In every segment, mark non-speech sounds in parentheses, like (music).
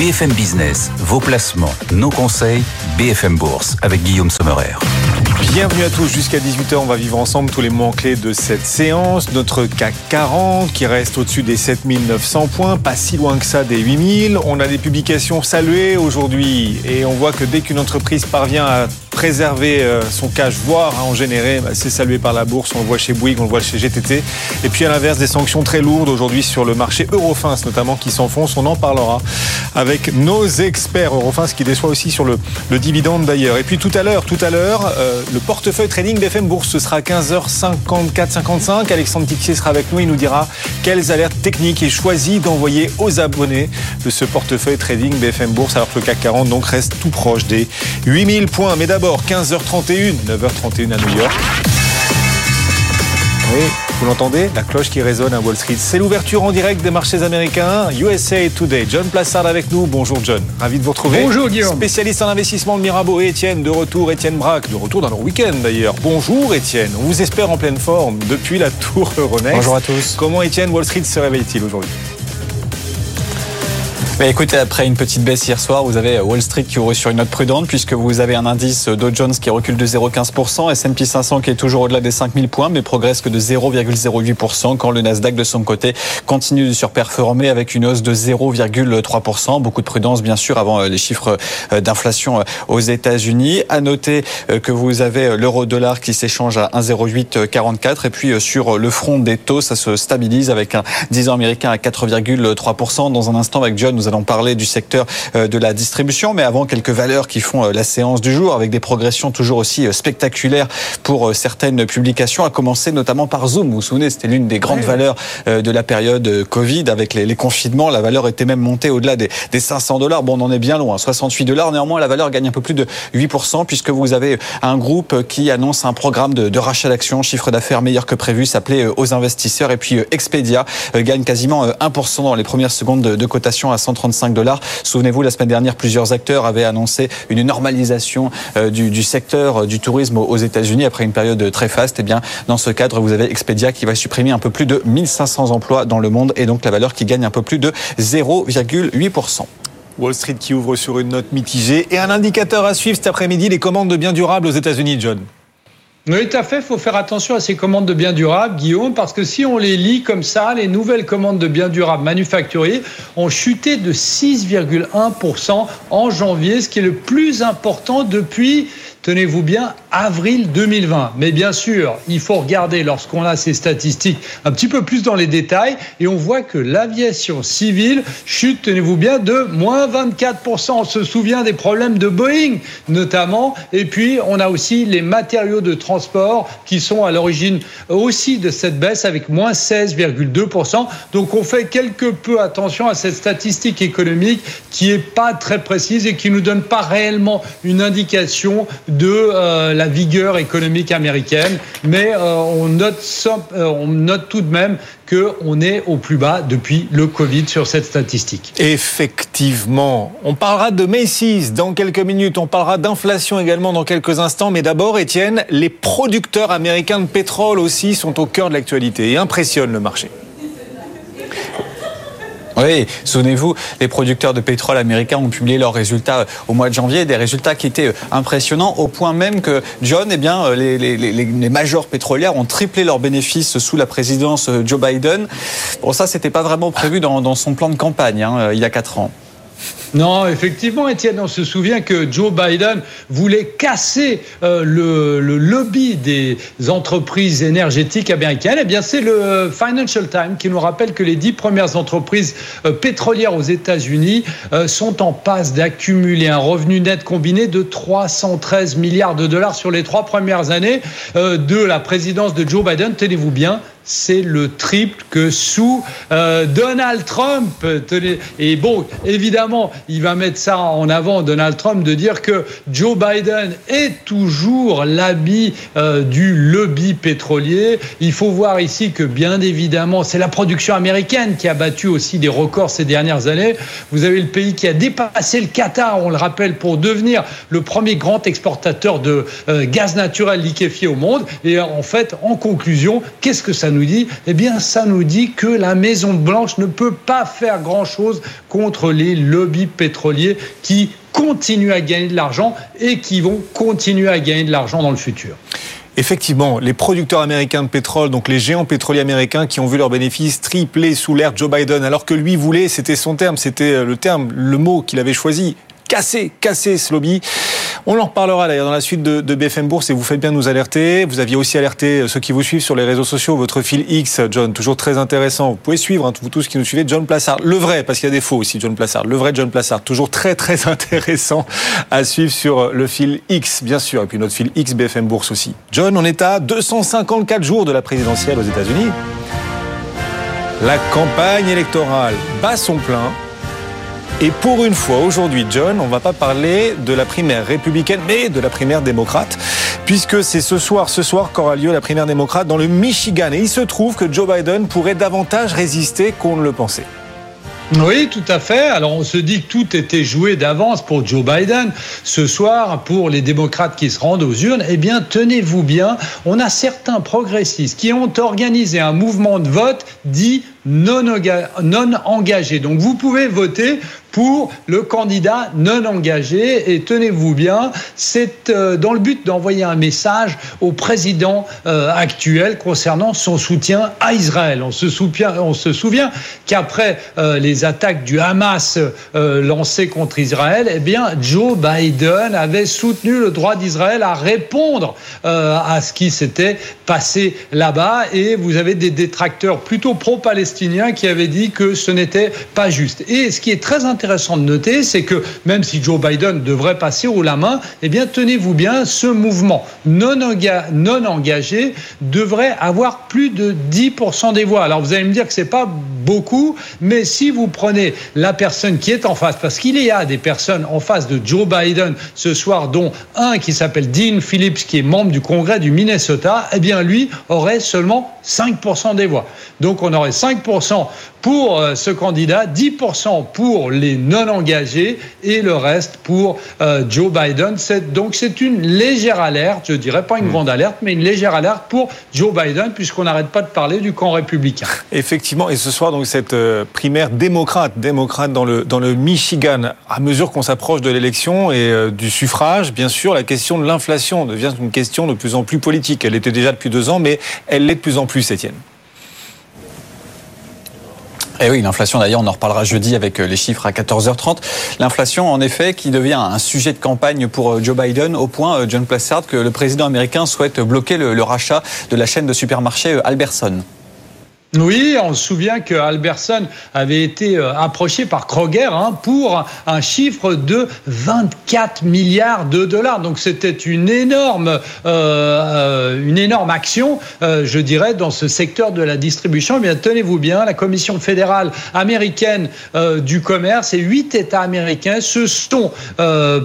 BFM Business, vos placements, nos conseils, BFM Bourse avec Guillaume Sommerer. Bienvenue à tous jusqu'à 18h. On va vivre ensemble tous les moments clés de cette séance. Notre CAC 40 qui reste au-dessus des 7900 points, pas si loin que ça des 8000. On a des publications saluées aujourd'hui et on voit que dès qu'une entreprise parvient à préserver euh, son cash, voire à en générer, bah, c'est salué par la bourse. On le voit chez Bouygues, on le voit chez GTT. Et puis à l'inverse, des sanctions très lourdes aujourd'hui sur le marché Eurofins notamment qui s'enfonce. On en parlera avec nos experts Eurofins qui déçoit aussi sur le, le dividende d'ailleurs. Et puis tout à l'heure, tout à l'heure, euh, le portefeuille trading BFM Bourse, ce sera 15h54-55. Alexandre Tixier sera avec nous. Il nous dira quelles alertes techniques il choisit d'envoyer aux abonnés de ce portefeuille trading BFM Bourse alors que le CAC 40 donc reste tout proche des 8000 points. Mais d'abord, 15h31, 9h31 à New York. Oui, vous l'entendez La cloche qui résonne à Wall Street. C'est l'ouverture en direct des marchés américains. USA Today. John Plassard avec nous. Bonjour John. Ravi de vous retrouver. Bonjour Guillaume. Spécialiste en investissement de Mirabeau et Étienne. De retour, Étienne Braque. De retour dans leur week-end d'ailleurs. Bonjour Étienne. On vous espère en pleine forme depuis la tour Euronext. Bonjour à tous. Comment Étienne Wall Street se réveille-t-il aujourd'hui? Bah, écoutez, après une petite baisse hier soir, vous avez Wall Street qui ouvre sur une note prudente puisque vous avez un indice Dow Jones qui recule de 0,15%, S&P 500 qui est toujours au-delà des 5000 points mais progresse que de 0,08% quand le Nasdaq de son côté continue de surperformer avec une hausse de 0,3%. Beaucoup de prudence bien sûr avant euh, les chiffres euh, d'inflation euh, aux États-Unis. À noter que vous avez l'euro-dollar qui s'échange à 1,0844 et puis sur le front des taux, ça se stabilise avec un 10 ans américain à 4,3%. Dans un instant avec John, nous allons parler du secteur euh, de la distribution, mais avant quelques valeurs qui font euh, la séance du jour avec des progressions toujours aussi euh, spectaculaires pour certaines publications, à commencer notamment par Zoom. Vous vous souvenez, c'était l'une des grandes valeurs de la période Covid avec les, confinements. La valeur était même montée au-delà des, 500 dollars. Bon, on en est bien loin, 68 dollars. Néanmoins, la valeur gagne un peu plus de 8% puisque vous avez un groupe qui annonce un programme de, rachat d'actions, chiffre d'affaires meilleur que prévu, s'appelait aux investisseurs. Et puis Expedia gagne quasiment 1% dans les premières secondes de, de cotation à 130 35 dollars. Souvenez-vous, la semaine dernière, plusieurs acteurs avaient annoncé une normalisation euh, du, secteur euh, du tourisme aux États-Unis après une période très faste. Et eh bien, dans ce cadre, vous avez Expedia qui va supprimer un peu plus de 1500 emplois dans le monde et donc la valeur qui gagne un peu plus de 0,8%. Wall Street qui ouvre sur une note mitigée et un indicateur à suivre cet après-midi, les commandes de biens durables aux États-Unis, John. Oui, tout à fait. Il faut faire attention à ces commandes de biens durables, Guillaume, parce que si on les lit comme ça, les nouvelles commandes de biens durables manufacturiers ont chuté de 6,1% en janvier, ce qui est le plus important depuis tenez-vous bien, avril 2020. Mais bien sûr, il faut regarder lorsqu'on a ces statistiques un petit peu plus dans les détails et on voit que l'aviation civile chute, tenez-vous bien, de moins 24%. On se souvient des problèmes de Boeing notamment. Et puis, on a aussi les matériaux de transport qui sont à l'origine aussi de cette baisse avec moins 16,2%. Donc, on fait quelque peu attention à cette statistique économique qui est pas très précise et qui nous donne pas réellement une indication de euh, la vigueur économique américaine, mais euh, on, note, euh, on note tout de même qu'on est au plus bas depuis le Covid sur cette statistique. Effectivement. On parlera de Macy's dans quelques minutes. On parlera d'inflation également dans quelques instants. Mais d'abord, Étienne, les producteurs américains de pétrole aussi sont au cœur de l'actualité et impressionnent le marché. Oui, souvenez-vous, les producteurs de pétrole américains ont publié leurs résultats euh, au mois de janvier, des résultats qui étaient euh, impressionnants au point même que John, eh bien, euh, les, les, les, majors pétrolières ont triplé leurs bénéfices sous la présidence Joe Biden. Bon, ça, c'était pas vraiment prévu dans, son plan de campagne hein, il y a quatre ans. Non, effectivement, Étienne, on se souvient que Joe Biden voulait casser euh, le, lobby des entreprises énergétiques américaines. Eh bien, c'est le Financial Times qui nous rappelle que les dix premières entreprises euh, pétrolières aux États-Unis euh, sont en passe d'accumuler un revenu net combiné de 313 milliards de dollars sur les trois premières années de la présidence de Joe Biden. Tenez-vous bien, c'est le triple que sous Donald Trump. Et bon, évidemment, il va mettre ça en avant, Donald Trump, de dire que Joe Biden est toujours l'habit euh, du lobby pétrolier. Il faut voir ici que, bien évidemment, c'est la production américaine qui a battu aussi des records ces dernières années. Vous avez le pays qui a dépassé le Qatar, on le rappelle, pour devenir le premier grand exportateur de euh, gaz naturel liquéfié au monde. Et en fait, en conclusion, qu'est-ce que ça nous dit Eh bien, ça nous dit que la Maison Blanche ne peut pas faire grand-chose contre les lobbies pétroliers qui continuent à gagner de l'argent et qui vont continuer à gagner de l'argent dans le futur. Effectivement, les producteurs américains de pétrole, donc les géants pétroliers américains qui ont vu leurs bénéfices tripler sous l'ère Joe Biden, alors que lui voulait, c'était son terme, c'était le terme, le mot qu'il avait choisi, casser, casser ce lobby. On en reparlera d'ailleurs dans la suite de, BFM Bourse et vous faites bien nous alerter. Vous aviez aussi alerté ceux qui vous suivent sur les réseaux sociaux, votre fil X, John, toujours très intéressant. Vous pouvez suivre, hein, vous tous qui nous suivez, John Plassard. Le vrai, parce qu'il y a des faux aussi, John Plassard. Le vrai John Plassard, toujours très très (laughs) intéressant à suivre sur le fil X, bien sûr, et puis notre fil X BFM Bourse aussi. John, on est à 254 jours de la présidentielle aux États-Unis. La campagne électorale bat son plein. Et pour une fois, aujourd'hui, John, on ne va pas parler de la primaire républicaine, mais de la primaire démocrate, puisque c'est ce soir, ce soir qu'aura lieu la primaire démocrate dans le Michigan. Et il se trouve que Joe Biden pourrait davantage résister qu'on ne le pensait. Oui, tout à fait. Alors on se dit que tout était joué d'avance pour Joe Biden. Ce soir, pour les démocrates qui se rendent aux urnes, eh bien, tenez-vous bien, on a certains progressistes qui ont organisé un mouvement de vote dit non, engagé. Donc vous pouvez voter pour le candidat non engagé. Et tenez-vous bien, c'est euh, dans le but d'envoyer un message au président euh, actuel concernant son soutien à Israël. On se souvient, qu'après euh, les attaques du Hamas lancées contre Israël, eh bien, Joe Biden avait soutenu le droit d'Israël à répondre à ce qui s'était passé là-bas. Et vous avez des détracteurs plutôt pro-palestiniens qui avaient dit que ce n'était pas juste. Et ce qui est très intéressant, intéressant de noter, c'est que même si Joe Biden devrait passer haut la main, eh bien, tenez-vous bien, ce mouvement non, non engagé devrait avoir plus de 10% des voix. Alors, vous allez me dire que c'est pas beaucoup, mais si vous prenez la personne qui est en face, parce qu'il y a des personnes en face de Joe Biden ce soir, dont un qui s'appelle Dean Phillips, qui est membre du Congrès du Minnesota, eh bien, lui aurait seulement 5% des voix. Donc, on aurait 5% pour euh, ce candidat, 10% pour les non engagés et le reste pour euh, Joe Biden. Donc c'est une légère alerte, je dirais pas une hmm. grande alerte, mais une légère alerte pour Joe Biden puisqu'on n'arrête pas de parler du camp républicain. Effectivement, et ce soir donc cette euh, primaire démocrate, démocrate dans le Michigan, à mesure qu'on s'approche de l'élection et du suffrage, bien sûr, la question de l'inflation devient une question de plus en plus politique. Elle était déjà depuis deux ans, mais elle l'est de plus en plus, Étienne. Eh oui, l'inflation d'ailleurs, on en reparlera jeudi avec euh, les chiffres à 14h30. L'inflation, en effet, qui devient un sujet de campagne pour euh, Joe Biden, au point, euh, John Plassard, que le président américain souhaite bloquer le, rachat de la chaîne de supermarchés Alberson. Oui, on se souvient que Alberson avait été euh, approché par Kroger hein, pour un chiffre de 24 milliards de dollars. Donc c'était une énorme, euh, euh, une énorme action, je dirais, dans ce secteur de la distribution. Eh bien, tenez-vous bien, la Commission fédérale américaine du commerce et huit États américains se sont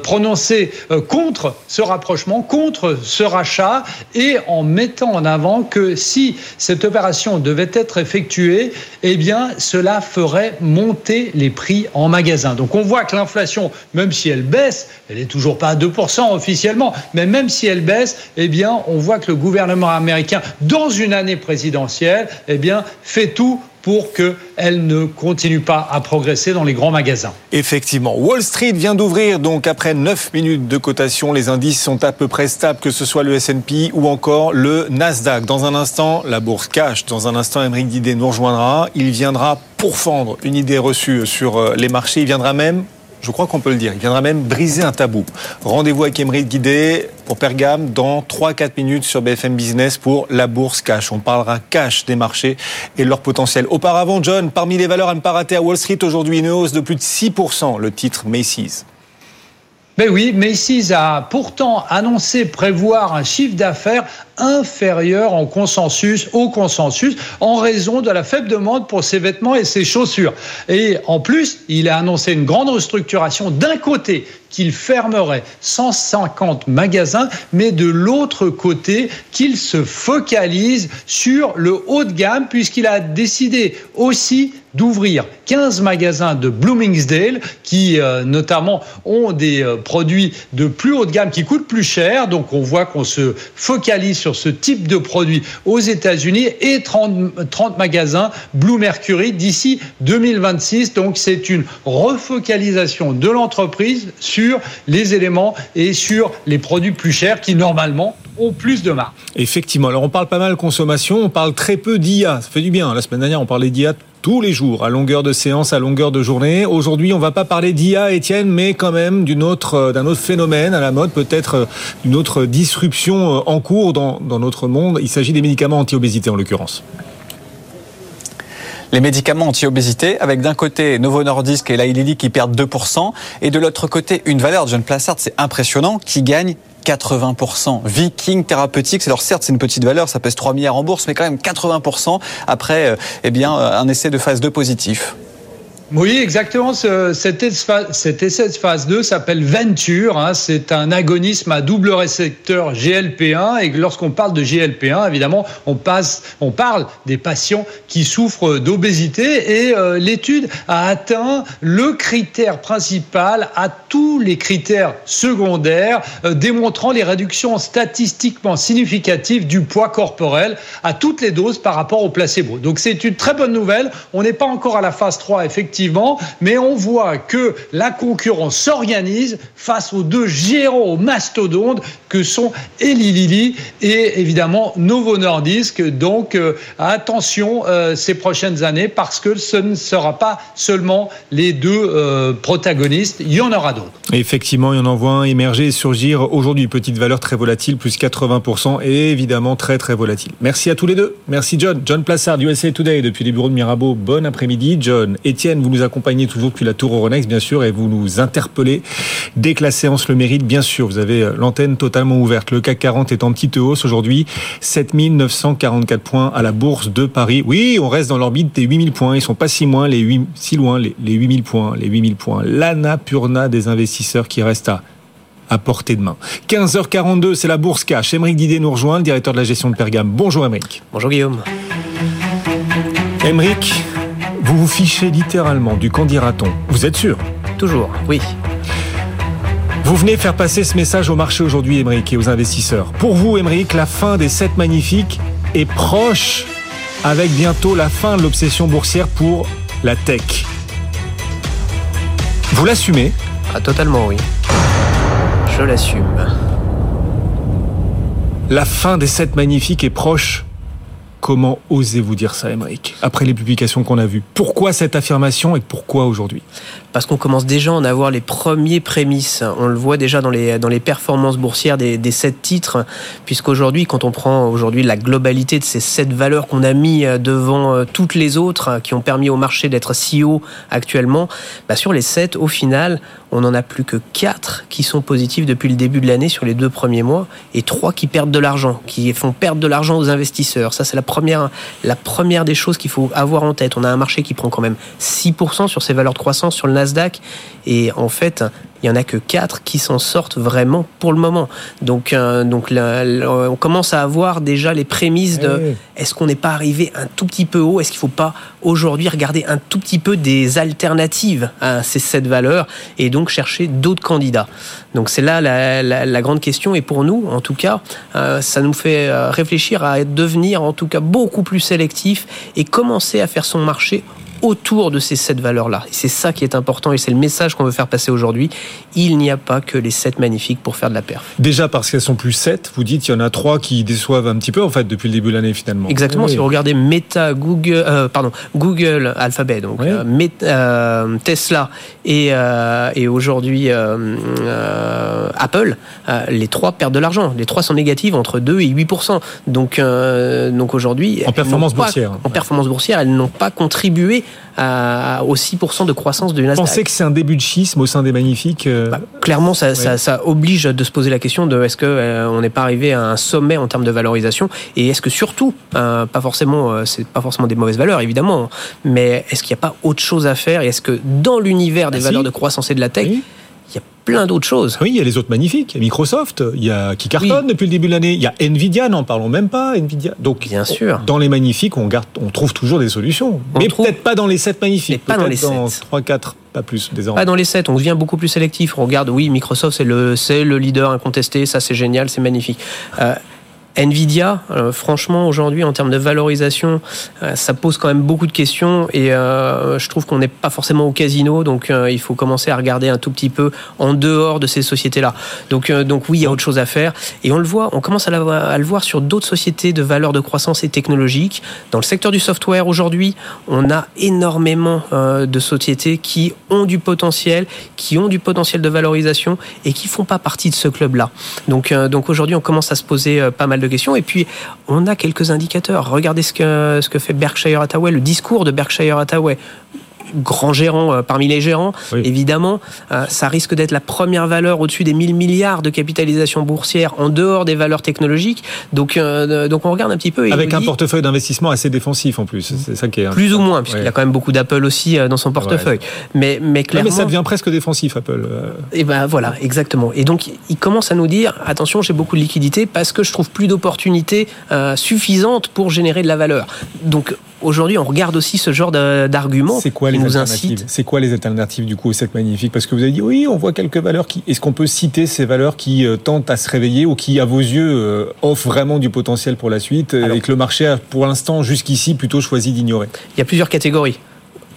prononcés contre ce rapprochement, contre ce rachat, et en mettant en avant que si cette opération devait être effectué, eh bien, cela ferait monter les prix en magasin. Donc, on voit que l'inflation, même si elle baisse, elle n'est toujours pas à 2% officiellement, mais même si elle baisse, eh bien, on voit que le gouvernement américain, dans une année présidentielle, eh bien, fait tout pour qu'elle ne continue pas à progresser dans les grands magasins. Effectivement. Wall Street vient d'ouvrir, donc après 9 minutes de cotation, les indices sont à peu près stables, que ce soit le S&P ou encore le Nasdaq. Dans un instant, la bourse cash. Dans un instant, Émeric Didet nous rejoindra. Il viendra pourfendre une idée reçue sur euh, les marchés. Il viendra même je crois qu'on peut le dire. Il viendra même briser un tabou. Rendez-vous avec Emery Guidé pour Pergame dans 3-4 minutes sur BFM Business pour la bourse cash. On parlera cash des marchés et leur potentiel. Auparavant, John, parmi les valeurs à ne pas rater à Wall Street aujourd'hui, une hausse de plus de 6%, le titre Macy's. Mais oui, Macy's a pourtant annoncé prévoir un chiffre d'affaires inférieur en consensus, au consensus, en raison de la faible demande pour ses vêtements et ses chaussures. Et en plus, il a annoncé une grande restructuration d'un côté qu'il fermerait 150 magasins, mais de l'autre côté, qu'il se focalise sur le haut de gamme, puisqu'il a décidé aussi d'ouvrir 15 magasins de Bloomingdale qui euh, notamment ont des euh, produits de plus haut de gamme qui coûtent plus cher. Donc on voit qu'on se focalise sur ce type de produits aux États-Unis et 30, 30 magasins Blue Mercury d'ici 2026. Donc c'est une refocalisation de l'entreprise sur les éléments et sur les produits plus chers qui normalement ont plus de marge. Effectivement. Alors on parle pas mal consommation, on parle très peu d'IA. Ça fait du bien. La semaine dernière on parlait d'IA tous les jours, à longueur de séance, à longueur de journée. Aujourd'hui, on va pas parler d'IA, Étienne, mais quand même euh, d'un autre phénomène à la mode, peut-être euh, d'une autre disruption euh, en cours dans notre monde. Il s'agit des médicaments anti-obésité en l'occurrence les médicaments anti-obésité, avec d'un côté Novo Nordisk et Lilly qui perdent 2%, et de l'autre côté une valeur de John Plassard, c'est impressionnant, qui gagne 80%. Viking Therapeutics, alors certes c'est une petite valeur, ça pèse 3 milliards en bourse, mais quand même 80% après euh, eh bien, un essai de phase 2 positif. Oui, exactement. cet, essai de phase 2 s'appelle Venture. Hein. c'est un agonisme à double récepteur GLP1. Et lorsqu'on parle de GLP1, évidemment, on, parle des patients qui souffrent d'obésité. Et euh, l'étude a atteint le critère principal à tous les critères secondaires, euh, démontrant les réductions statistiquement significatives du poids corporel à toutes les doses par rapport au placebo. Donc c'est une très bonne nouvelle. On n'est pas encore à la phase 3, effectivement mais on voit que la concurrence s'organise face aux deux géants mastodontes que sont Eli Lilly et évidemment Novo Nordisk. Donc euh, attention euh, ces prochaines années parce que ce ne sera pas seulement les deux euh, protagonistes, il y en aura d'autres. Effectivement, il y en envoie un émerger et surgir aujourd'hui. Petite valeur très volatile, plus 80% et évidemment très très volatile. Merci à tous les deux. Merci John. John Plassard, USA Today depuis les bureaux de Mirabeau. Bon après-midi. John, Étienne, vous nous accompagnez toujours depuis la tour Euronext, bien sûr, et vous nous interpellez dès que la séance le mérite, bien sûr. Vous avez euh, l'antenne totalement ouverte. Le CAC 40 est en petite hausse aujourd'hui, 7944 points à la bourse de Paris. Oui, on reste dans l'orbite des 8000 points. Ils sont pas si loin, les 8, si loin, les, 8000 points, les 8000 points. L'Anapurna des investisseurs qui reste à à portée de main. 15h42, c'est la bourse cash. Émeric Didier nous rejoint, le directeur de la gestion de Pergame. Bonjour Émeric. Bonjour Guillaume. Émeric, vous vous fichez littéralement du qu'en dira-t-on. Vous êtes sûr? Toujours, oui. Vous venez faire passer ce message au marché aujourd'hui, Émeric, et aux investisseurs. Pour vous, Émeric, la fin des 7 magnifiques est proche, avec bientôt la fin de l'obsession boursière pour la tech. Vous l'assumez? Ah, totalement, oui. Je l'assume. La fin des 7 magnifiques est proche Comment osez-vous dire ça, Émeric, après les publications qu'on a vues? Pourquoi cette affirmation et pourquoi aujourd'hui? Parce qu'on commence déjà à en avoir les premiers prémices. On le voit déjà dans les, performances boursières des, sept titres, puisqu'aujourd'hui, quand on prend aujourd'hui la globalité de ces sept valeurs qu'on a mis euh, devant euh, toutes les autres, qui ont permis au marché d'être si haut actuellement, bah sur les sept, au final, on n'en a plus que quatre qui sont positifs depuis le début de l'année sur les deux premiers mois, et trois qui perdent de l'argent, qui font perdre de l'argent aux investisseurs. Ça, c'est la première, la première des choses qu'il faut avoir en tête. On a un marché qui prend quand même 6% sur ses valeurs de croissance sur le Nasdaq. Et en fait, il y en a que 4 qui s'en sortent vraiment pour le moment. Donc, euh, donc on commence à avoir déjà les prémices de eh est-ce qu'on n'est pas arrivé un tout petit peu haut? Est-ce qu'il ne faut pas aujourd'hui regarder un tout petit peu des alternatives à ces sept valeurs? Et donc chercher d'autres candidats Donc c'est là la, grande question. Et pour nous, en tout cas, euh, ça nous fait euh, réfléchir à devenir en tout cas beaucoup plus sélectif et commencer à faire son marché autour de ces sept valeurs-là. c'est ça qui est important et c'est le message qu'on veut faire passer aujourd'hui. Il n'y a pas que les sept magnifiques pour faire de la perf. Déjà parce qu'elles sont plus sept, vous dites il y en a trois qui déçoivent un petit peu en fait depuis le début de l'année finalement. Exactement. Si vous regardez Meta, Google, euh, pardon, Google, Alphabet, donc euh, euh, Tesla et, et aujourd'hui Apple, les trois perdent de l'argent. Les trois sont négatives entre 2 et 8 Donc donc aujourd'hui en performance boursière. en performance boursière, elles n'ont pas contribué à, aux 6% de croissance de Nasdaq. Vous pensez que c'est un début de schisme au sein des magnifiques euh bah, Clairement, ça, ça, ça, oblige de se poser la question de est-ce qu'on euh, n'est pas arrivé à un sommet en termes de valorisation et est-ce que surtout, euh, pas forcément, c'est pas forcément des mauvaises valeurs évidemment, mais est-ce qu'il n'y a pas autre chose à faire et est-ce que dans l'univers des ah, valeurs de croissance et de la tech, plein d'autres choses. Oui, il y a les autres magnifiques. Il y a Microsoft, il y a qui cartonne depuis le début de l'année. Il y a Nvidia, n'en parlons même pas. Nvidia. Donc, bien sûr. Dans les magnifiques, on, garde, on trouve toujours des solutions. mais peut-être pas dans les 7 magnifiques. Mais pas dans les 7. 3, 4, pas plus désormais. Pas dans les 7. On devient beaucoup plus sélectif. On regarde, oui, Microsoft, c'est le, le leader incontesté. Ça, c'est génial, c'est magnifique. Euh, Nvidia, euh, franchement, aujourd'hui, en termes de valorisation, euh, ça pose quand même beaucoup de questions et euh, je trouve qu'on n'est pas forcément au casino, donc il faut commencer à regarder un tout petit peu en dehors de ces sociétés-là. Donc, donc oui, il y a autre chose à faire et on le voit, on commence à, à le voir sur d'autres sociétés de valeur de croissance et technologique. Dans le secteur du software, aujourd'hui, on a énormément de sociétés qui ont du potentiel, qui ont du potentiel de valorisation et qui font pas partie de ce club-là. Donc, donc aujourd'hui, on commence à se poser pas mal de questions. Et puis, on a quelques indicateurs. Regardez ce que, ce que fait Berkshire Hathaway, le discours de Berkshire Hathaway grand gérant euh, parmi les gérants, évidemment, euh, ça risque d'être la première valeur au-dessus des 1000 milliards de capitalisation boursière en dehors des valeurs technologiques. Donc, euh, donc on regarde un petit peu. Avec un portefeuille d'investissement assez défensif en plus. C'est ça qui est. Plus ou moins, puisqu'il a quand même beaucoup d'Apple aussi dans son portefeuille. Mais, mais clairement. mais ça devient presque défensif, Apple. Et ben voilà, exactement. Et donc, il commence à nous dire attention, j'ai beaucoup de liquidités parce que je trouve plus d'opportunités suffisantes pour générer de la valeur. Donc, aujourd'hui, on regarde aussi ce genre d'arguments. C'est quoi les alternatives C'est quoi les alternatives du coup cette magnifique? Parce que vous avez dit oui, on voit quelques valeurs qui. Est-ce qu'on peut citer ces valeurs qui euh, tentent à se réveiller ou qui, à vos yeux, euh, offrent vraiment du potentiel pour la suite et que le marché a, pour l'instant, jusqu'ici, plutôt choisi d'ignorer? Il y a plusieurs catégories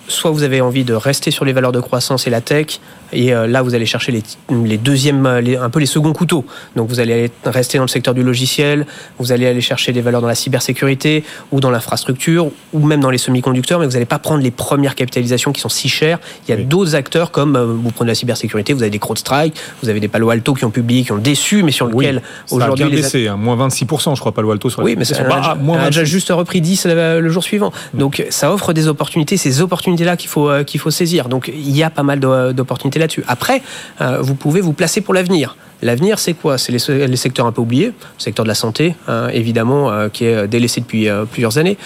soit vous avez envie de rester sur les valeurs de croissance et la tech, et euh, là vous allez chercher les, les deuxièmes, un peu les seconds couteaux. Donc vous allez rester dans le secteur du logiciel, vous allez aller chercher des valeurs dans la cybersécurité ou dans l'infrastructure ou même dans les semi-conducteurs, mais vous n'allez pas prendre les premières capitalisations qui sont si chères. Il y a d'autres acteurs comme euh, vous prenez la cybersécurité, vous avez des CrowdStrike, vous avez des Palo Alto qui ont publié, qui ont déçu, mais sur lequel aujourd'hui les baissé, hein, moins 26%, je crois Palo Alto sur Oui, mais c'est a, déjà juste repris 10 le jour suivant. Mm. Donc ça offre des opportunités, ces opportunités là qu'il faut, euh, qu'il faut saisir. Donc il y a pas mal d'opportunités là-dessus. Après, euh, vous pouvez vous placer pour l'avenir. L'avenir, c'est quoi? C'est les, secteurs un peu oubliés, le secteur de la santé, hein, évidemment, euh, qui est délaissé depuis plusieurs années.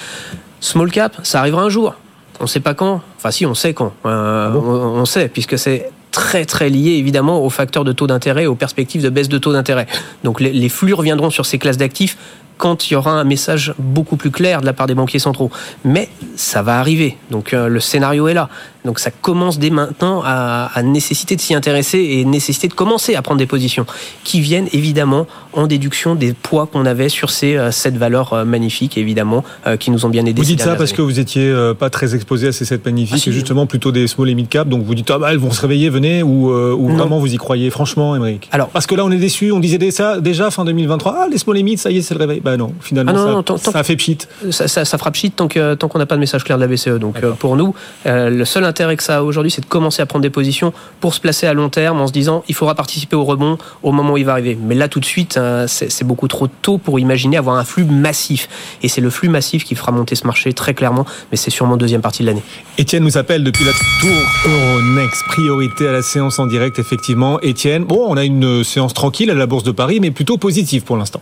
Small cap, ça arrivera un jour. On ne sait pas quand. Enfin, si, on sait quand. Ah on, sait, puisque c'est très très lié évidemment aux facteurs de taux d'intérêt, aux perspectives de baisse de taux d'intérêt. Donc les, les, flux reviendront sur ces classes d'actifs quand il y aura un message beaucoup plus clair de la part des banquiers centraux. Mais ça va arriver. Donc euh, le scénario est là. Donc ça commence dès maintenant à, à nécessiter de s'y intéresser et nécessiter de commencer à prendre des positions qui viennent évidemment en déduction des poids qu'on avait sur ces euh, sept valeurs euh, magnifiques évidemment qui nous ont bien aidés. Vous dites ça parce que vous étiez pas très exposé à ces sept magnifiques, ah, justement plutôt des small et mid cap. Donc vous dites ah bah elles vont se réveiller, venez ou, ou vraiment vous y croyez franchement, Émeric Alors parce que là on est déçu, on disait ça déjà fin 2023. Ah les small et mid, ça y est, c'est le réveil. Bah non, finalement ah ça, fait pchit. Ça, ça, ça, fera pchit tant tant qu'on n'a pas de message clair de la BCE. Donc pour nous, le seul intérêt que ça a aujourd'hui, c'est de commencer à prendre des positions pour se placer à long terme en se disant il faudra participer au rebond au moment où il va arriver. Mais là, tout de suite, hein, c'est beaucoup trop tôt pour imaginer avoir un flux massif. Et c'est le flux massif qui fera monter ce marché très clairement, mais c'est sûrement deuxième partie de l'année. Étienne nous appelle depuis la tour Euronext. Priorité à la séance en direct, effectivement. Étienne, bon, on a une séance tranquille à la Bourse de Paris, mais plutôt positive pour l'instant.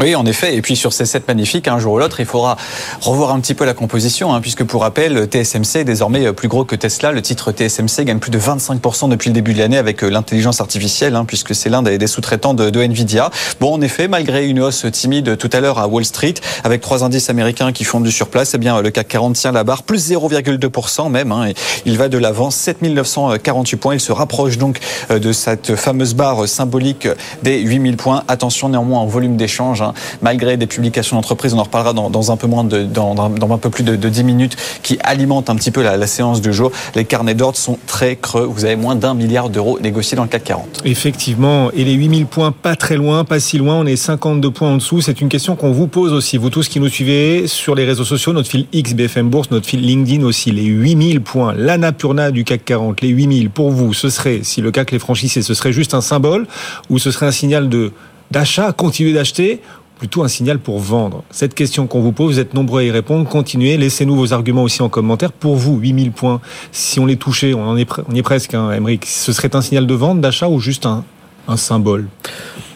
Oui, en effet. Et puis sur ces sept magnifiques, un jour ou l'autre, il faudra revoir un petit peu la composition, hein, puisque pour rappel, TSMC est désormais plus gros que Tesla. Le titre TSMC gagne plus de 25% depuis le début de l'année avec euh, l'intelligence artificielle, hein, puisque c'est l'un des, sous-traitants de, Nvidia. Bon, en effet, malgré une hausse timide tout à l'heure à Wall Street, avec trois indices américains qui font du surplace, eh bien le CAC 40 tient la barre, plus 0,2% même. Hein, il va de l'avant, 7948 points. Il se rapproche donc euh, de cette fameuse barre symbolique des 8000 points. Attention néanmoins en volume d'échange. Malgré des publications d'entreprises, on en reparlera dans, un peu de, plus de, 10 minutes, qui alimentent un petit peu la, séance du jour. Les carnets d'ordre sont très creux. Vous avez moins d'un milliard d'euros négociés dans le CAC 40. Effectivement, et les 8000 points pas très loin, pas si loin, on est 52 points en dessous. C'est une question qu'on vous pose aussi, vous tous qui nous suivez sur les réseaux sociaux, notre fil X, BFM Bourse, notre fil LinkedIn aussi, les 8000 points, l'anapurna du CAC 40, les 8000 pour vous, ce serait, si le CAC les franchissait, ce serait juste un symbole ou ce serait un signal d'achat, continuer d'acheter plutôt un signal pour vendre Cette question qu'on vous pose, vous êtes nombreux à y répondre. Continuez, laissez-nous vos arguments aussi en commentaire. Pour vous, 8000 points, si on les touchait, on, en est, y est presque, hein, ce serait un signal de vente, d'achat ou juste un, symbole?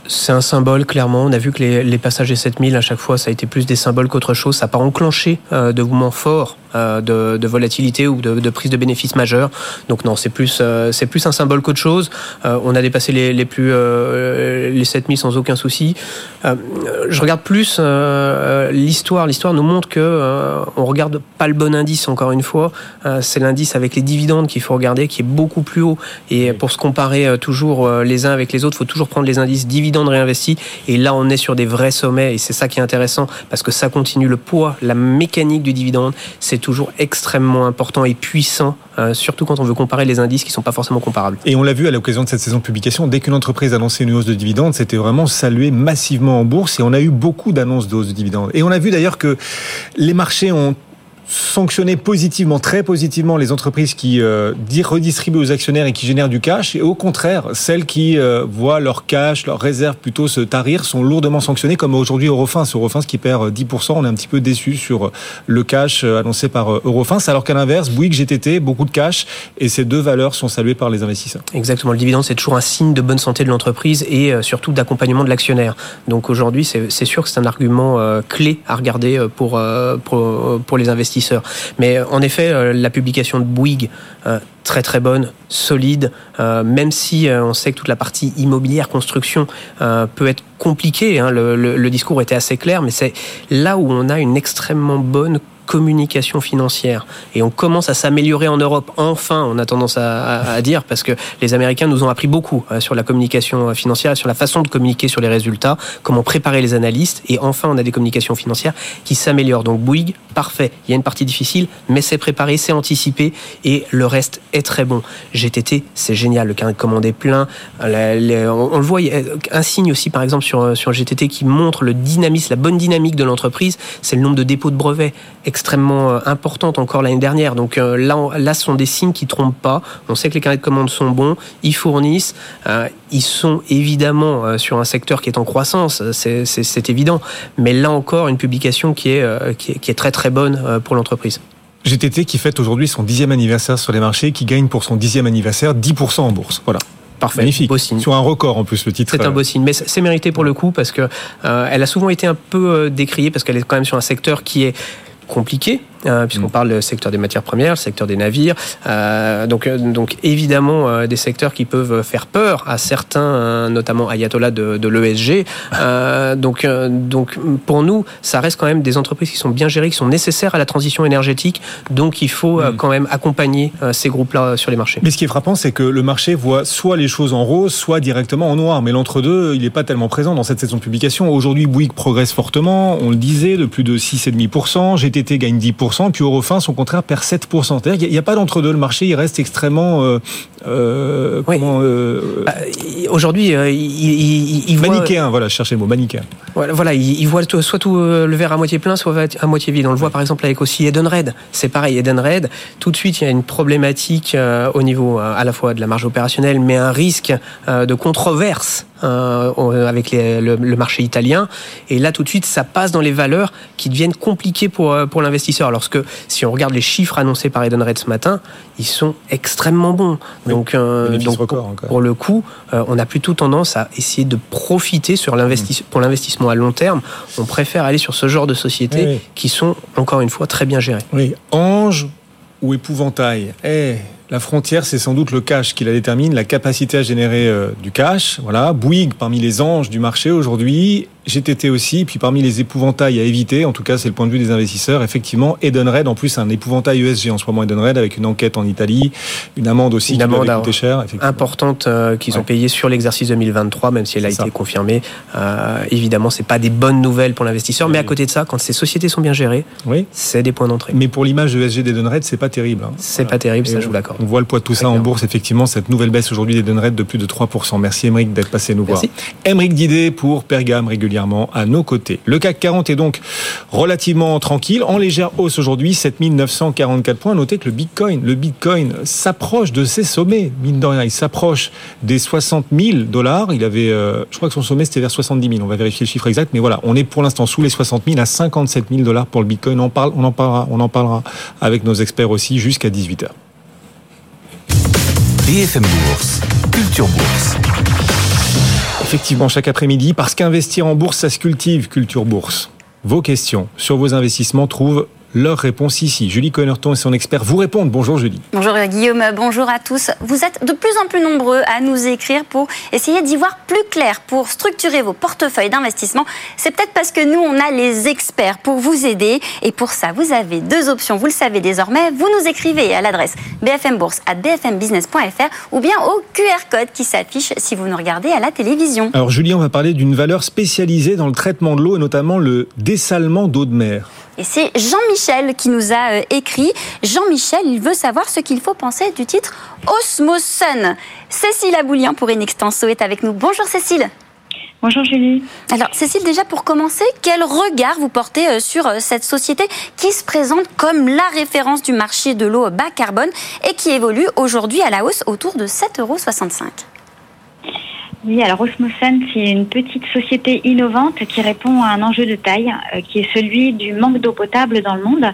C'est un symbole, clairement. On a vu que les, les passages des 7000, à chaque fois, ça a été plus des symboles qu'autre chose. Ça n'a pas enclenché euh, de mouvements forts de, de, volatilité ou de, de, prise de bénéfices majeure. Donc non, c'est plus, c'est plus un symbole qu'autre chose. on a dépassé les, les plus les 7000 sans aucun souci. je regarde plus l'histoire. L'histoire nous montre que on regarde pas le bon indice encore une fois. c'est l'indice avec les dividendes qu'il faut regarder, qui est beaucoup plus haut. Et pour se comparer toujours les uns avec les autres, il faut toujours prendre les indices dividendes réinvestis. Et là, on est sur des vrais sommets. Et c'est ça qui est intéressant parce que ça continue le poids, la mécanique du dividende. C'est toujours extrêmement important et puissant, euh, surtout quand on veut comparer les indices qui ne sont pas forcément comparables. Et on l'a vu à l'occasion de cette saison de publication, dès qu'une entreprise annonçait une hausse de dividendes, c'était vraiment salué massivement en bourse. Et on a eu beaucoup d'annonces de hausse de dividendes. Et on a vu d'ailleurs que les marchés ont sanctionner positivement, très positivement les entreprises qui euh, redistribuent aux actionnaires et qui génèrent du cash, et au contraire, celles qui euh, voient leur cash, leurs réserves plutôt se tarir, sont lourdement sanctionnées, comme aujourd'hui Eurofins. Eurofins qui perd 10%, on est un petit peu déçu sur le cash euh, annoncé par euh, Eurofins, alors qu'à l'inverse, Bouygues, GTT, beaucoup de cash, et ces deux valeurs sont saluées par les investisseurs. Exactement, le dividende, c'est toujours un signe de bonne santé de l'entreprise et surtout d'accompagnement de l'actionnaire. Donc aujourd'hui, c'est sûr que c'est un argument clé à regarder pour, pour les investisseurs mais euh, en effet, euh, la publication de Bouygues, euh, très très bonne, solide, même si on sait que toute la partie immobilière, construction peut être compliquée, hein, le, le, discours était assez clair, mais c'est là où on a une extrêmement bonne communication financière. Et on commence à s'améliorer en Europe. Enfin, on a tendance à, dire, parce que les Américains nous ont appris beaucoup euh, sur la communication euh, financière, sur la façon de communiquer sur les résultats, comment préparer les analystes. Et enfin, on a des communications financières qui s'améliorent. Donc Bouygues, parfait. Il y a une partie difficile, mais c'est préparé, c'est anticipé, et le reste est très bon. GTT, c'est génial. Le carnet de plein. on, le voit, a un signe aussi, par exemple, sur, sur GTT qui montre le dynamisme, la bonne dynamique de l'entreprise, c'est le nombre de dépôts de brevets extrêmement euh, importante encore l'année dernière. Donc euh, là, là, ce sont des signes qui trompent pas. On sait que les carnets de commandes sont bons, ils fournissent, euh, ils sont évidemment sur un secteur qui est en croissance, c'est évident. Mais là encore, une publication qui est, qui est, qui est très très bonne pour l'entreprise. GTT qui fête aujourd'hui son dixième anniversaire sur les marchés, qui gagne pour son dixième anniversaire 10% en bourse. Voilà. Parfait. Magnifique. Beau signe. Sur un record en plus le titre. C'est un beau signe, mais c'est mérité pour le coup parce que euh, elle a souvent été un peu décriée parce qu'elle est quand même sur un secteur qui est compliqué, hein, puisqu'on mm. parle du secteur des matières premières, le secteur des navires. Euh, donc, euh, donc évidemment, euh, des secteurs qui peuvent faire peur à certains, notamment Ayatollah de, de l'ESG. donc, donc pour nous, ça reste quand même des entreprises qui sont bien gérées, qui sont nécessaires à la transition énergétique. Donc il faut mm. quand même accompagner ces groupes-là sur les marchés. Mais ce qui est frappant, c'est que le marché voit soit les choses en rose, soit directement en noir. Mais l'entre-deux, il n'est pas tellement présent dans cette saison de publication. Aujourd'hui, Bouygues progresse fortement, on le disait, de plus de 6,5%. GT gagne 10%, puis Eurofins, au contraire, perd 7%. C'est-à-dire qu'il n'y a, pas d'entre-deux. Le marché, il reste extrêmement... Euh, euh, euh bah, Aujourd'hui, il, il, Manichéen, voilà, je cherchais le mot, manichéen. Voilà, voilà il, voit soit tout le verre à moitié plein, soit à moitié vide. On le voit par exemple avec aussi Edenred. C'est pareil, Edenred, tout de suite, il y a une problématique au niveau à la fois de la marge opérationnelle, mais un risque de controverse euh, avec le, marché italien. Et là, tout de suite, ça passe dans les valeurs qui deviennent compliquées pour, euh, pour l'investisseur. Alors que si on regarde les chiffres annoncés par Edenred ce matin, ils sont extrêmement bons. donc, euh, pour, le coup, on a plutôt tendance à essayer de profiter sur l'investissement, pour l'investissement à long terme. On préfère aller sur ce genre de sociétés qui sont, encore une fois, très bien gérées. Oui, Ange ou épouvantail? Eh, la frontière, c'est sans doute le cash qui la détermine, la capacité à générer euh, du cash. Voilà, Bouygues parmi les anges du marché aujourd'hui, GTT aussi, puis parmi les épouvantails à éviter, en tout cas c'est le point de vue des investisseurs, effectivement, Edenred, en plus un épouvantail ESG en ce moment Edenred, avec une enquête en Italie, une amende aussi une amende coûté cher. Importante euh, qu'ils ont payée sur l'exercice 2023, même si elle a été confirmée. Euh, évidemment, c'est pas des bonnes nouvelles pour l'investisseur, mais à côté de ça, quand ces sociétés sont bien gérées, oui. c'est des points d'entrée. Mais pour l'image ESG d'Edenred, c'est pas terrible. Hein. C'est pas terrible, ça je vous l'accorde. On voit le poids de tout ça en bourse, effectivement, cette nouvelle baisse aujourd'hui d'Edenred de plus de 3%. Merci Émeric d'être passé nous voir. Émeric Didé pour Pergame à nos côté. Le CAC 40 est donc relativement tranquille, en légère hausse aujourd'hui, 7944 points. Notez que le Bitcoin, le Bitcoin s'approche de ses sommets, mine de rien, il s'approche des 60 000 dollars. Il avait, euh, je crois que son sommet c'était vers 70 000. On va vérifier le chiffre exact, mais voilà, on est pour l'instant sous les 60 000 à 57 000 dollars pour le Bitcoin. On, parle, on en parlera, on en parlera avec nos experts aussi jusqu'à 18 h BFM Bourse, Culture Bourse. Effectivement, chaque après-midi, parce qu'investir en bourse, ça se cultive, Culture Bourse. Vos questions sur vos investissements trouvent Leur réponse ici. Julie Connerton et son expert vous répondent. Bonjour Julie. Bonjour Guillaume, bonjour à tous. Vous êtes de plus en plus nombreux à nous écrire pour essayer d'y voir plus clair, pour structurer vos portefeuilles d'investissement. C'est peut-être parce que nous, on a les experts pour vous aider. Et pour ça, vous avez deux options. Vous le savez désormais. Vous nous écrivez à l'adresse bfmbourse à bfmbusiness.fr ou bien au QR code qui s'affiche si vous nous regardez à la télévision. Alors Julie, on va parler d'une valeur spécialisée dans le traitement de l'eau et notamment le dessalement d'eau de mer. Et c'est Jean-Michel qui nous a euh, écrit. Jean-Michel, il veut savoir ce qu'il faut penser du titre Osmosun. Cécile Aboulien pour Inextenso est avec nous. Bonjour Cécile. Bonjour Julie. Alors Cécile, déjà pour commencer, quel regard vous portez euh, sur euh, cette société qui se présente comme la référence du marché de l'eau bas carbone et qui évolue aujourd'hui à la hausse autour de 7,65 euros oui, alors Osmosen, c'est une petite société innovante qui répond à un enjeu de taille, euh, qui est celui du manque d'eau potable dans le monde.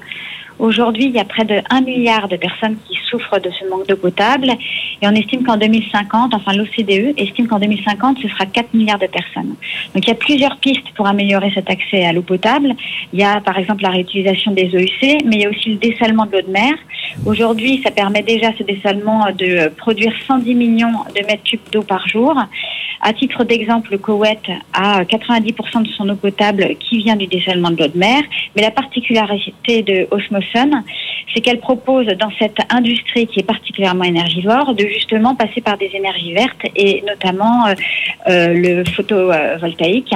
Aujourd'hui, il y a près de 1 milliard de personnes qui souffrent de ce manque d'eau potable et on estime qu'en 2050, enfin l'OCDE estime qu'en 2050, ce sera 4 milliards de personnes. Donc il y a plusieurs pistes pour améliorer cet accès à l'eau potable. Il y a par exemple la réutilisation des eaux UC, mais il y a aussi le dessalement de l'eau de mer. Aujourd'hui, ça permet déjà ce dessalement de produire 110 millions de mètres cubes d'eau par jour. À titre d'exemple, le Koweït a 90% de son eau potable qui vient du dessalement de l'eau de mer, mais la particularité de C'est qu'elle propose dans cette industrie qui est particulièrement énergivore de justement passer par des énergies vertes et notamment euh, euh, le photovoltaïque.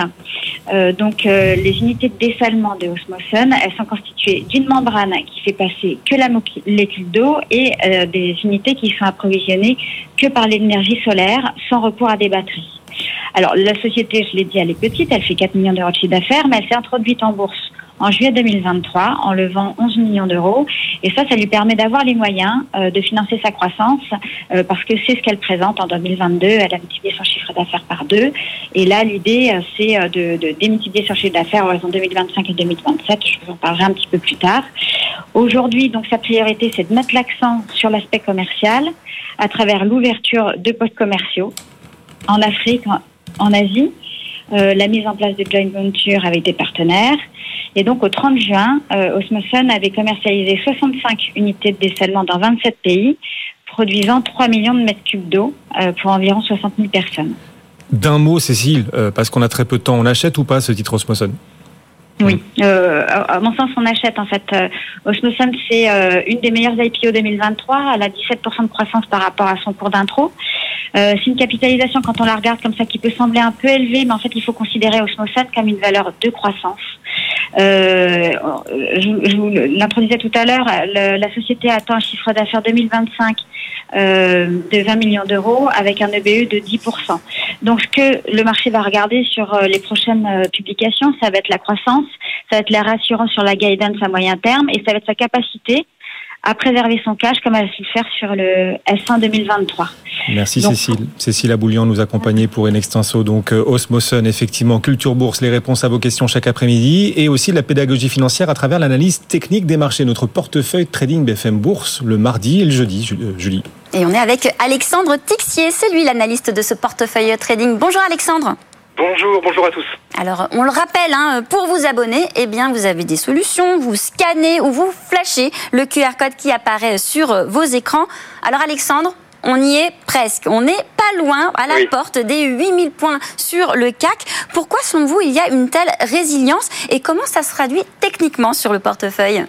Euh, donc les unités de dessalement de Osmosun, elles sont constituées d'une membrane qui fait passer que la molécule d'eau et des unités qui sont approvisionnées que par l'énergie solaire sans recours à des batteries. Alors la société, je l'ai dit, elle est petite, elle fait 4 millions d'euros de chiffre d'affaires, mais elle s'est introduite en bourse en juillet 2023 en levant 11 millions d'euros. Et ça, ça lui permet d'avoir les moyens euh, de financer sa croissance euh, parce que c'est ce qu'elle présente en 2022. Elle a multiplié son chiffre d'affaires par deux. Et là, l'idée, euh, c'est de, démultiplier son chiffre d'affaires en 2025 et 2027. Je vous en parlerai un petit peu plus tard. Aujourd'hui, donc, sa priorité, c'est de mettre l'accent sur l'aspect commercial à travers l'ouverture de postes commerciaux en Afrique, en Asie, la mise en place de joint ventures avec des partenaires et donc, au 30 juin, euh, Osmosun avait commercialisé 65 unités de dessalement dans 27 pays, produisant 3 millions de mètres cubes d'eau euh, pour environ 60 000 personnes. D'un mot, Cécile, euh, parce qu'on a très peu de temps, on achète ou pas ce titre Osmosun oui, euh, à mon sens, on achète en fait. Euh, Osmosun, c'est euh, une des meilleures IPO 2023. Elle a 17% de croissance par rapport à son cours d'intro. Euh, c'est une capitalisation, quand on la regarde comme ça, qui peut sembler un peu élevée, mais en fait, il faut considérer Osmosun comme une valeur de croissance. Euh, je, je vous l'introduisais tout à l'heure, la société attend un chiffre d'affaires 2025 euh, de 20 millions d'euros avec un EBE de 10%. Donc ce que le marché va regarder sur euh, les prochaines euh, publications, ça va être la croissance, ça va être la rassurance sur la guidance à moyen terme et ça va être sa capacité à préserver son cash comme elle a su le faire sur le S1 2023. Merci Cécile. Cécile Aboulian nous accompagnait pour une extenso. Donc euh, Osmosun, effectivement, Culture Bourse, les réponses à vos questions chaque après-midi et aussi la pédagogie financière à travers l'analyse technique des marchés. Notre portefeuille trading BFM Bourse le mardi et le jeudi, euh, Julie. Et on est avec Alexandre Tixier, c'est lui l'analyste de ce portefeuille trading. Bonjour Alexandre. Bonjour, bonjour à tous. Alors, on le rappelle, hein, pour vous abonner, eh bien, vous avez des solutions. Vous scannez ou vous flashez le QR code qui apparaît sur vos écrans. Alors, Alexandre, on y est presque. On n'est pas loin, à la porte des 8000 points sur le CAC. Pourquoi, selon vous, il y a une telle résilience et comment ça se traduit techniquement sur le portefeuille?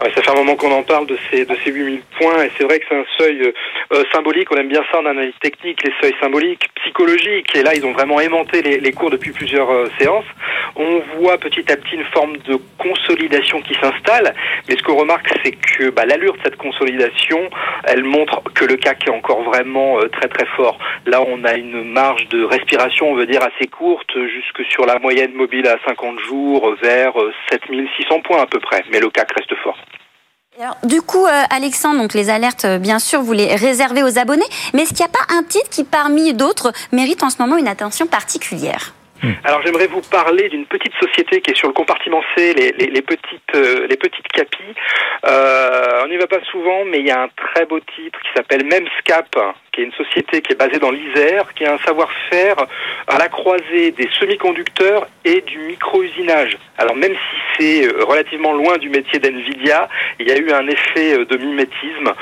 Ça fait un moment qu'on en parle de ces, de ces 8000 points et c'est vrai que c'est un seuil euh, euh, symbolique. On aime bien ça en analyse technique, les seuils symboliques, psychologiques. Et là, ils ont vraiment aimanté les, les cours depuis plusieurs euh, séances. On voit petit à petit une forme de consolidation qui s'installe. Mais ce qu'on remarque, c'est que bah, l'allure de cette consolidation, elle montre que le CAC est encore vraiment très très fort. Là, on a une marge de respiration, on veut dire, assez courte, jusque sur la moyenne mobile à 50 jours, vers 7600 points à peu près. Mais le CAC reste fort du coup, euh, Alexandre, donc les alertes, euh, bien sûr, vous les réservez aux abonnés. Mais est-ce qu'il n'y a pas un titre qui, parmi d'autres, mérite en ce moment une attention particulière? Alors j'aimerais vous parler d'une petite société qui est sur le compartiment C, les, petites euh, les petites capis. Euh, n'y va pas souvent, mais il y a un très beau titre qui s'appelle Memscap, qui est une société qui est basée dans l'Isère, qui a un savoir-faire à la croisée des semi-conducteurs et du micro-usinage. Alors même si c'est euh, relativement loin du métier d'NVIDIA, il y a eu un effet euh, de mimétisme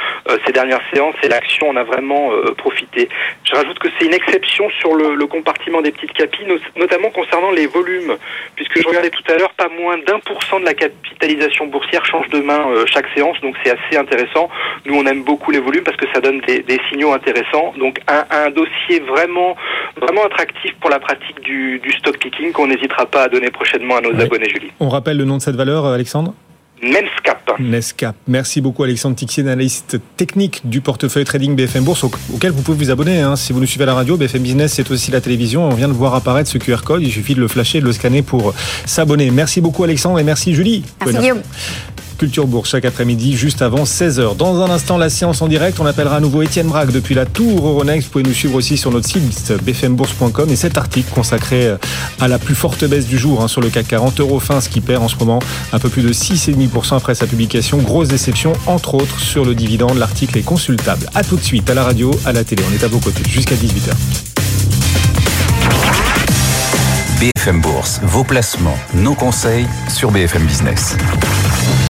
ces dernières séances et l'action en a vraiment profité. Je rajoute que c'est une exception sur le, le, compartiment des petites capines, notamment concernant les volumes, puisque je regardais tout à l'heure, pas moins d'un pour cent de la capitalisation boursière change de main chaque séance, donc c'est assez intéressant. Nous, on aime beaucoup les volumes parce que ça donne des, des signaux intéressants donc un, un, dossier vraiment, vraiment attractif pour la pratique du, du stock picking qu'on n'hésitera pas à donner prochainement à nos abonnés, Julie. On rappelle le nom de cette valeur, Alexandre? Nescap. Nescap. Merci beaucoup Alexandre Tixier, analyste technique du portefeuille trading BFM Bourse, auquel vous pouvez vous abonner. Hein. Si vous nous suivez à la radio, BFM Business, c'est aussi la télévision. On vient de voir apparaître ce QR code. Il suffit de le flasher, de le scanner pour s'abonner. Merci beaucoup Alexandre et merci Julie. Merci Guillaume. Culture Bourse chaque après-midi, juste avant 16h. Dans un instant, la séance en direct. On appellera à nouveau Étienne Braque depuis la Tour Euronext. Vous pouvez nous suivre aussi sur notre site bfmbourse.com et cet article consacré euh, à la plus forte baisse du jour hein, sur le CAC 40. Eurofins qui perd en ce moment un peu plus de 6,5% après sa publication. Grosse déception, entre autres, sur le dividende. L'article est consultable. A tout de suite à la radio, à la télé. On est à vos côtés jusqu'à 18h. BFM Bourse, vos placements, nos conseils sur BFM Business.